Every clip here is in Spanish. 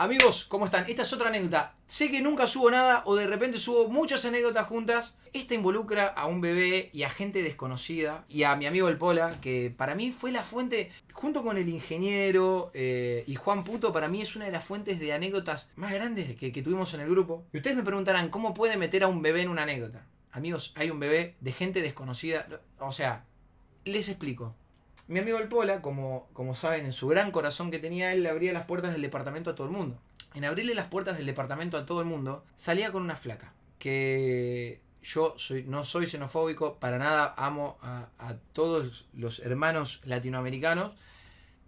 Amigos, ¿cómo están? Esta es otra anécdota. Sé que nunca subo nada o de repente subo muchas anécdotas juntas. Esta involucra a un bebé y a gente desconocida y a mi amigo el Pola, que para mí fue la fuente, junto con el ingeniero eh, y Juan Puto, para mí es una de las fuentes de anécdotas más grandes que, que tuvimos en el grupo. Y ustedes me preguntarán, ¿cómo puede meter a un bebé en una anécdota? Amigos, hay un bebé de gente desconocida. O sea, les explico. Mi amigo el Pola, como, como saben, en su gran corazón que tenía él, le abría las puertas del departamento a todo el mundo. En abrirle las puertas del departamento a todo el mundo, salía con una flaca. Que yo soy, no soy xenofóbico, para nada amo a, todos los hermanos latinoamericanos,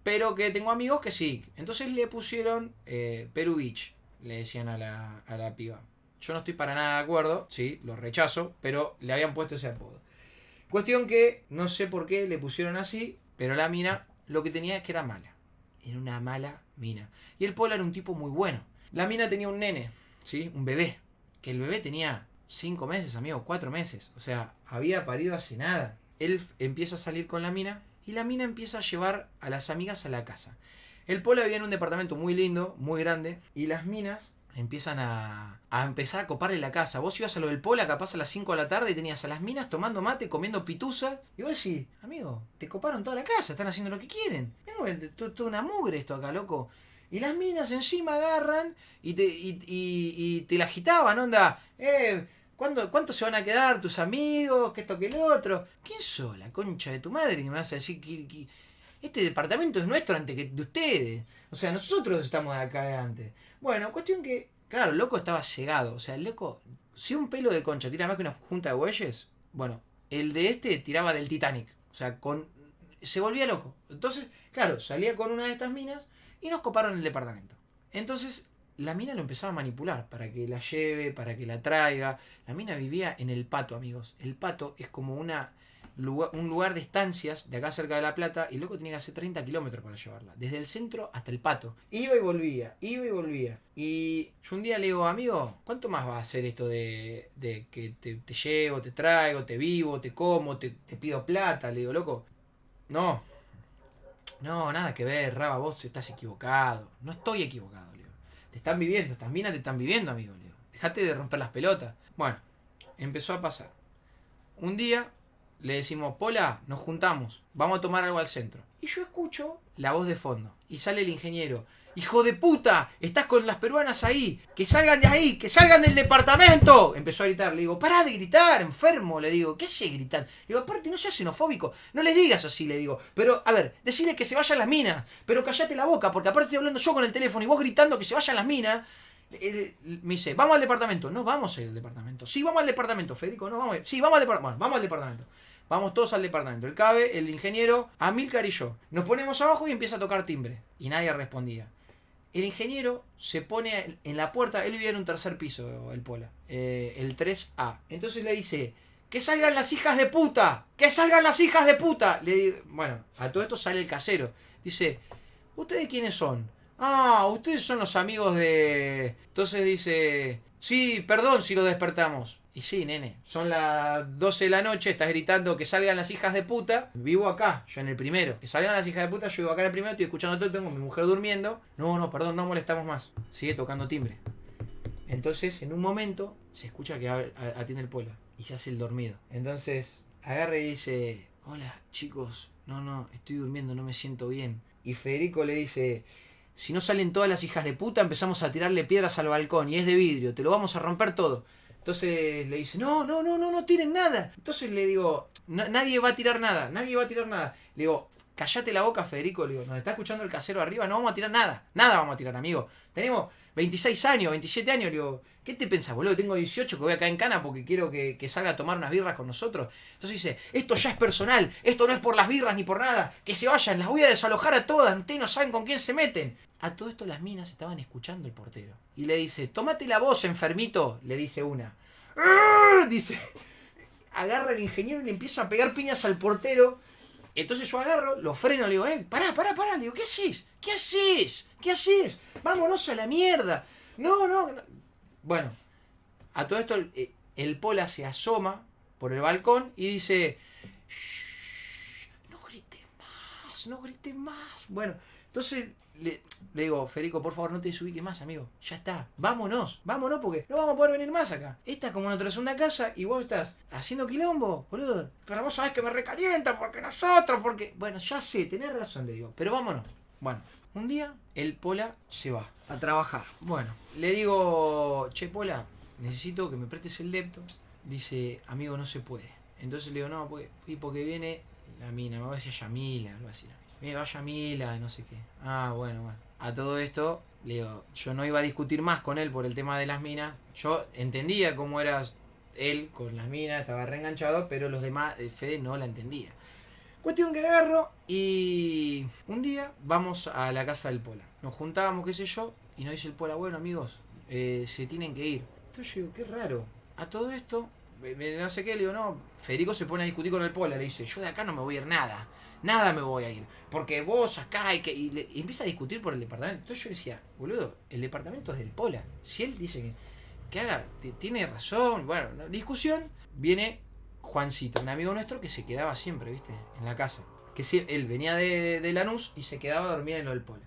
pero que tengo amigos que sí. Entonces le pusieron eh, le decían a la, a la piba. Yo no estoy para nada de acuerdo, sí, lo rechazo, pero le habían puesto ese apodo. Cuestión que no sé por qué le pusieron así, pero la mina lo que tenía es que era mala. Era una mala mina. Y el Pola era un tipo muy bueno. La mina tenía un nene, ¿sí? Un bebé. Que el bebé tenía cinco meses, amigo, cuatro meses. O sea, había parido hace nada. Él empieza a salir con la mina y la mina empieza a llevar a las amigas a la casa. El Pola vivía en un departamento muy lindo, muy grande, y las minas empiezan a, a empezar a coparle la casa. Vos ibas a lo del Pola capaz a las 5 de la tarde y tenías a las minas tomando mate, comiendo pituzas. Y vos decís, amigo, te coparon toda la casa, están haciendo lo que quieren. Toda una mugre esto acá, loco. Y las minas encima agarran y te, y, y, y te la agitaban, onda. Eh, ¿cuándo, ¿Cuánto se van a quedar tus amigos? Que esto, que el otro. ¿Quién sos la concha de tu madre que me vas a decir que este departamento es nuestro antes que de ustedes? O sea, nosotros estamos acá adelante. Bueno, cuestión que, claro, el loco estaba llegado. O sea, el loco, si un pelo de concha tira más que una junta de bueyes, bueno, el de este tiraba del Titanic. O sea, con se volvía loco. Entonces, claro, salía con una de estas minas y nos coparon el departamento. Entonces, la mina lo empezaba a manipular para que la lleve, para que la traiga. La mina vivía en el pato, amigos. El pato es como una un lugar de estancias de acá cerca de La Plata y loco tenía que hacer 30 kilómetros para llevarla, desde el centro hasta el pato. Iba y volvía, iba y volvía. Y yo un día le digo, amigo, ¿cuánto más va a hacer esto de, de que te, te, llevo, te traigo, te vivo, te como, te, te, pido plata? Le digo, loco, no, no, nada que ver, Raba, vos estás equivocado. No estoy equivocado. Te están viviendo, estas minas te están viviendo, amigo, le digo. Dejate de romper las pelotas. Bueno, empezó a pasar. Un día le decimos, Pola, nos juntamos, vamos a tomar algo al centro. Y yo escucho la voz de fondo. Y sale el ingeniero. Hijo de puta, estás con las peruanas ahí. Que salgan de ahí, que salgan del departamento. Empezó a gritar. Le digo, pará de gritar, enfermo. Le digo, ¿qué hace gritar? Le digo, aparte, no seas xenofóbico. No les digas así, le digo. Pero, a ver, decirle que se vayan las minas. Pero callate la boca, porque aparte estoy hablando yo con el teléfono y vos gritando que se vayan las minas. Me dice, vamos al departamento. No vamos a ir al departamento. Sí, vamos al departamento, Federico. No, vamos a ir. Sí, vamos al departamento. Bueno, vamos al departamento. Vamos todos al departamento. El cabe, el ingeniero, Amilcar y yo. Nos ponemos abajo y empieza a tocar timbre. Y nadie respondía. El ingeniero se pone en la puerta. Él vivía en un tercer piso, el Pola. Eh, el 3A. Entonces le dice: ¡Que salgan las hijas de puta! ¡Que salgan las hijas de puta! Le digo, bueno, a todo esto sale el casero. Dice: ¿Ustedes quiénes son? Ah, ustedes son los amigos de. Entonces dice: Sí, perdón si lo despertamos. Y sí, nene, son las 12 de la noche, estás gritando que salgan las hijas de puta. Vivo acá, yo en el primero. Que salgan las hijas de puta, yo vivo acá en el primero, estoy escuchando todo, tengo mi mujer durmiendo. No, no, perdón, no molestamos más. Sigue tocando timbre. Entonces, en un momento, se escucha que atiende el pueblo y se hace el dormido. Entonces, agarra y dice, hola chicos, no, no, estoy durmiendo, no me siento bien. Y Federico le dice, si no salen todas las hijas de puta, empezamos a tirarle piedras al balcón y es de vidrio, te lo vamos a romper todo. Entonces le dice, no, no, no, no, no tiren nada. Entonces le digo, nadie va a tirar nada, nadie va a tirar nada. Le digo, callate la boca, Federico. Le digo, nos está escuchando el casero arriba, no vamos a tirar nada. Nada vamos a tirar, amigo. Tenemos 26 años, 27 años. Le digo, ¿qué te pensás, boludo? Tengo 18 que voy acá en cana porque quiero que, que, salga a tomar unas birras con nosotros. Entonces dice, esto ya es personal, esto no es por las birras ni por nada. Que se vayan, las voy a desalojar a todas. Ustedes no saben con quién se meten. A todo esto las minas estaban escuchando el portero. Y le dice, tómate la voz, enfermito, le dice una. Dice, agarra el ingeniero y le empieza a pegar piñas al portero. Entonces yo agarro, lo freno, le digo, eh, pará, pará, pará, le digo, ¿qué haces? ¿Qué haces? ¿Qué haces? Vámonos a la mierda. No, no, no. Bueno, a todo esto el, el Pola se asoma por el balcón y dice, no grites más, no grites más. Bueno, entonces le, le digo, Federico, por favor, no te desubiques más, amigo. Ya está. Vámonos, vámonos porque no vamos a poder venir más acá. Esta es como nuestra segunda casa y vos estás haciendo quilombo, boludo. Pero vos sabés que me recalienta porque nosotros, porque. Bueno, ya sé, tenés razón, le digo. Pero vámonos. Bueno, un día el Pola se va a trabajar. Bueno, le digo, che, Pola, necesito que me prestes el lepto. Dice, amigo, no se puede. Entonces le digo, no, porque, y porque viene la mina, me va a decir Yamila, algo así. Me va Yamila, no sé qué. Ah, bueno, bueno. A todo esto, le digo, yo no iba a discutir más con él por el tema de las minas. Yo entendía cómo era él con las minas, estaba reenganchado, pero los demás, eh, Fede no la entendía. Cuestión que agarro y un día vamos a la casa del Pola. Nos juntábamos, qué sé yo, y nos dice el Pola, bueno amigos, eh, se tienen que ir. Entonces yo digo, qué raro. A todo esto, no sé qué, le digo, no, Federico se pone a discutir con el Pola, le dice, yo de acá no me voy a ir nada, nada me voy a ir, porque vos acá y que... Y, le, empieza a discutir por el departamento. Entonces yo decía, boludo, el departamento es del Pola. Si él dice que, que haga, tiene razón, bueno, discusión, viene Juancito, un amigo nuestro que se quedaba siempre, ¿viste? En la casa. Que si, él venía de, de Lanús y se quedaba a dormir en lo del Pola.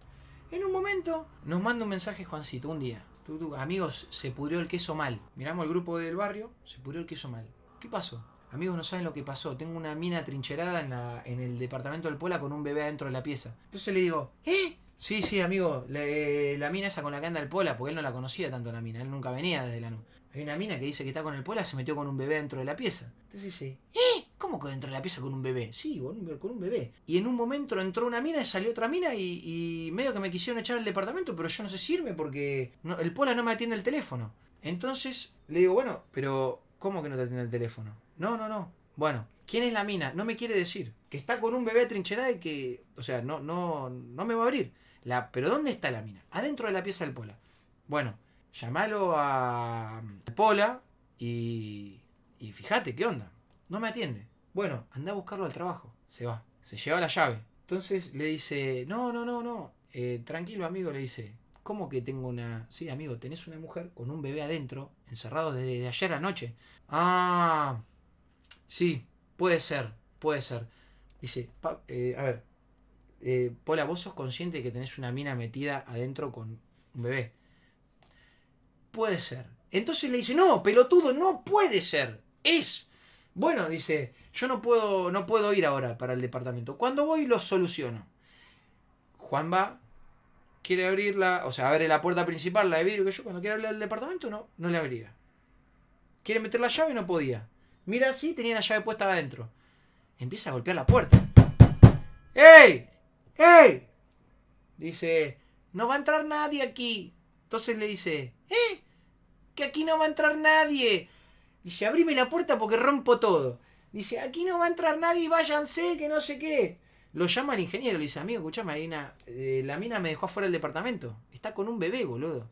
En un momento nos manda un mensaje Juancito, un día. Tú, amigos, se pudrió el queso mal. Miramos el grupo del barrio, se pudrió el queso mal. ¿Qué pasó? Amigos, no saben lo que pasó. Tengo una mina trincherada en, la, en el departamento del Pola con un bebé adentro de la pieza. Entonces le digo, ¿eh? Sí, sí, amigo, la mina esa con la que anda el Pola, porque él no la conocía tanto la mina, él nunca venía desde la Hay una mina que dice que está con el Pola, se metió con un bebé dentro de la pieza. Entonces dice, ¿eh? ¿Cómo que dentro de la pieza con un bebé? Sí, con un bebé. Y en un momento entró una mina y salió otra mina y, medio que me quisieron echar al departamento, pero yo no sé si irme porque el Pola no me atiende el teléfono. Entonces le digo, bueno, pero ¿cómo que no te atiende el teléfono? No, no, no. Bueno, ¿quién es la mina? No me quiere decir. Que está con un bebé trincherado y que, o sea, no, no, no me va a abrir. Pero ¿dónde está la mina? Adentro de la pieza del Pola. Bueno, llamalo a Pola y, y fíjate qué onda. No me atiende. Bueno, anda a buscarlo al trabajo. Se va. Se lleva la llave. Entonces le dice, no, no, no, no. Eh, tranquilo amigo, le dice. ¿Cómo que tengo una... Sí, amigo, tenés una mujer con un bebé adentro, encerrado desde ayer anoche. Ah, sí, puede ser, puede ser. Dice, eh, a ver, eh, Pola, vos sos consciente de que tenés una mina metida adentro con un bebé. Puede ser. Entonces le dice, no, pelotudo, no puede ser. Es. Bueno, dice, yo no puedo, no puedo ir ahora para el departamento. Cuando voy lo soluciono. Juan va, quiere abrir la, o sea, abre la puerta principal, la de vidrio, que yo cuando quiere abrir el departamento no, no le abría. Quiere meter la llave y no podía. Mira así, tenía la llave puesta adentro. Empieza a golpear la puerta. ¡Ey! ¡Ey! Dice, no va a entrar nadie aquí. Entonces le dice, ¿eh? Que aquí no va a entrar nadie. Dice, abrime la puerta porque rompo todo. Dice, aquí no va a entrar nadie, váyanse, que no sé qué. Lo llama el ingeniero, le dice, amigo, escuchame, eh, la mina me dejó afuera del departamento. Está con un bebé, boludo.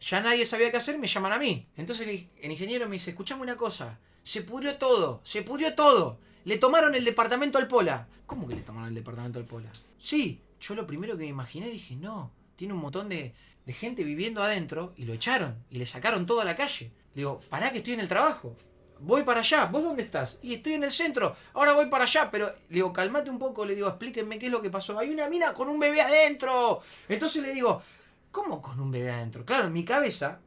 Ya nadie sabía qué hacer, me llaman a mí. Entonces el, el ingeniero me dice, escuchame una cosa. Se pudrió todo, se pudrió todo. Le tomaron el departamento al Pola. ¿Cómo que le tomaron el departamento al Pola? Sí, yo lo primero que me imaginé dije, no, tiene un montón de, gente viviendo adentro y lo echaron y le sacaron todo a la calle. Le digo, pará que estoy en el trabajo. Voy para allá, ¿vos dónde estás? Y estoy en el centro, ahora voy para allá, pero le digo, calmate un poco, le digo, explíquenme qué es lo que pasó. Hay una mina con un bebé adentro. Entonces le digo, ¿cómo con un bebé adentro? Claro, en mi cabeza,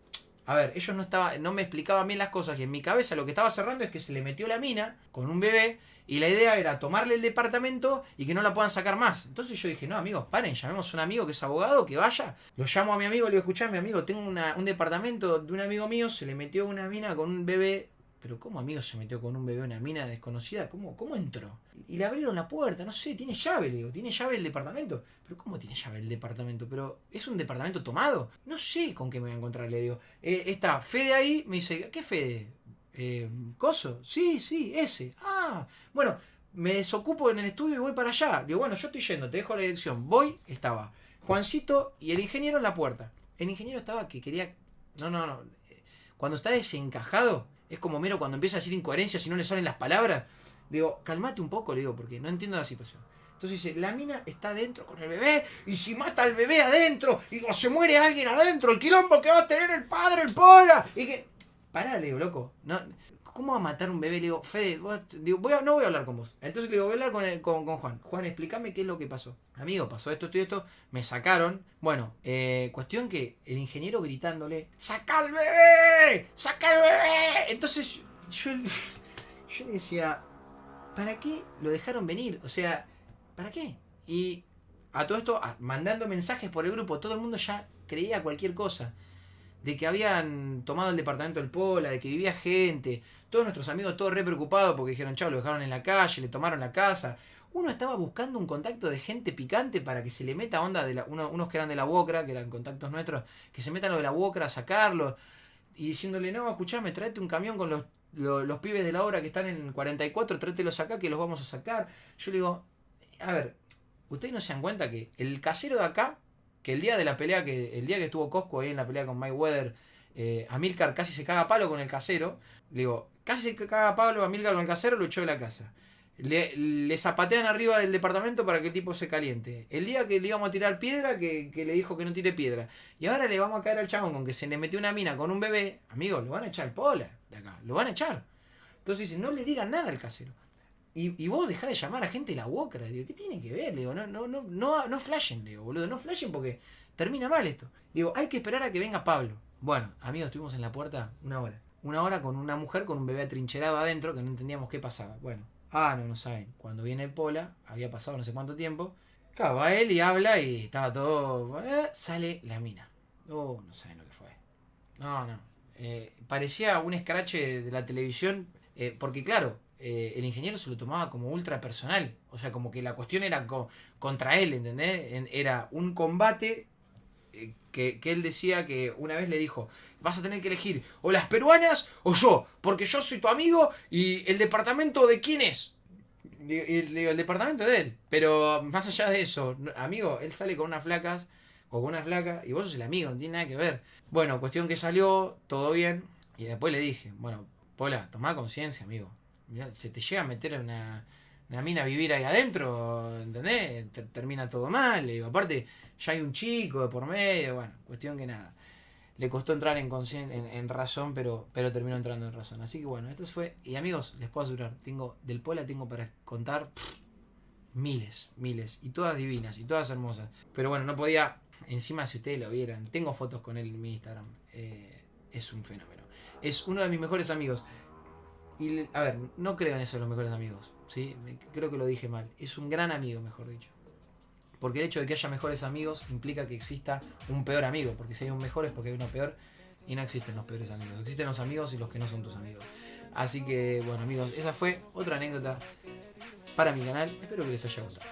a ver, ellos no, estaba, no me explicaban bien las cosas y en mi cabeza lo que estaba cerrando es que se le metió la mina con un bebé y la idea era tomarle el departamento y que no la puedan sacar más. Entonces yo dije, no, amigos, paren, llamemos a un amigo que es abogado, que vaya. Lo llamo a mi amigo, le digo, escuchá, mi amigo, tengo un departamento de un amigo mío, se le metió una mina con un bebé. Pero ¿cómo amigo se metió con un bebé una mina desconocida? ¿Cómo, ¿Cómo entró? Y le abrieron la puerta, no sé, tiene llave, le digo, tiene llave el departamento. Pero ¿cómo tiene llave el departamento? Pero ¿es un departamento tomado? No sé con qué me voy a encontrar, le digo. Eh, está Fede ahí, me dice, ¿qué Fede? Eh, ¿Coso? Sí, sí, ese. Ah, bueno, me desocupo en el estudio y voy para allá. Digo, bueno, yo estoy yendo, te dejo la dirección. Voy, estaba Juancito y el ingeniero en la puerta. El ingeniero estaba que quería. No, no, no. Cuando está desencajado, es como mero cuando empieza a decir incoherencias y no le salen las palabras. Digo, calmate un poco, le digo, porque no entiendo la situación. Entonces dice, la mina está adentro con el bebé, y si mata al bebé adentro, y o se muere alguien adentro, el quilombo que va a tener el padre, el pola, y que. Pará, le loco. No, ¿cómo va a matar un bebé? Le digo, Fede, digo, voy a, no voy a hablar con vos. Entonces le digo, voy a hablar con, con, Juan. Juan, explícame qué es lo que pasó. Amigo, pasó esto, esto y esto. Me sacaron. Bueno, eh, cuestión que el ingeniero gritándole, ¡saca al bebé! ¡Saca al bebé! Entonces yo, yo le decía, ¿para qué lo dejaron venir? O sea, ¿para qué? Y a todo esto, mandando mensajes por el grupo, todo el mundo ya creía cualquier cosa de que habían tomado el departamento del Pola, de que vivía gente, todos nuestros amigos todos re preocupados porque dijeron, chao, lo dejaron en la calle, le tomaron la casa. Uno estaba buscando un contacto de gente picante para que se le meta onda de la, unos que eran de la UOCRA, que eran contactos nuestros, que se metan lo de la UOCRA a sacarlo, y diciéndole, no, escuchame, tráete un camión con los, los, pibes de la obra que están en 44, tráetelos acá que los vamos a sacar. Yo le digo, a ver, ustedes no se dan cuenta que el casero de acá que el día de la pelea, que el día que estuvo Cosco ahí en la pelea con Mayweather, eh, Amilcar casi se caga palo con el casero. Le digo, casi se caga a palo Amilcar con el casero, lo echó de la casa. Le, zapatean arriba del departamento para que el tipo se caliente. El día que le íbamos a tirar piedra, que, le dijo que no tire piedra. Y ahora le vamos a caer al chabón con que se le metió una mina con un bebé. Amigo, lo van a echar pola de acá. Lo van a echar. Entonces dice, no le digan nada al casero. Y, vos dejás de llamar a gente la Wokra. Digo, ¿qué tiene que ver? Digo, no, no, no, no, no flashen, digo, boludo, no flashen porque termina mal esto. Digo, hay que esperar a que venga Pablo. Bueno, amigos, estuvimos en la puerta una hora. Una hora con una mujer con un bebé atrincherado adentro que no entendíamos qué pasaba. Bueno, ah, no, no saben. Cuando viene el Pola, había pasado no sé cuánto tiempo. Claro, va él y habla y estaba todo. Eh, sale la mina. Oh, no saben lo que fue. No, no. Eh, parecía un escrache de la televisión. Eh, porque claro, eh, el ingeniero se lo tomaba como ultra personal. O sea, como que la cuestión era contra él, ¿entendés? era un combate eh, que, él decía que una vez le dijo, vas a tener que elegir o las peruanas o yo, porque yo soy tu amigo y el departamento de quién es. Y, el departamento de él. Pero más allá de eso, amigo, él sale con unas flacas o con una flaca y vos sos el amigo, no tiene nada que ver. Bueno, cuestión que salió, todo bien. Y después le dije, bueno, Pola, toma conciencia, amigo se te llega a meter una, una mina a vivir ahí adentro, ¿entendés? termina todo mal. digo, aparte, ya hay un chico de por medio, bueno, cuestión que nada. Le costó entrar en, en, razón, pero, pero terminó entrando en razón. Así que bueno, esto fue. Y amigos, les puedo asegurar, tengo, del Pola tengo para contar miles, miles. Y todas divinas, y todas hermosas. Pero bueno, no podía. Encima, si ustedes lo vieran, tengo fotos con él en mi Instagram. Eh, es un fenómeno. Es uno de mis mejores amigos. Y, a ver, no creo en eso de los mejores amigos. ¿sí? Creo que lo dije mal. Es un gran amigo, mejor dicho. Porque el hecho de que haya mejores amigos implica que exista un peor amigo. Porque si hay un mejor es porque hay uno peor. Y no existen los peores amigos. Existen los amigos y los que no son tus amigos. Así que, bueno, amigos, esa fue otra anécdota para mi canal. Espero que les haya gustado.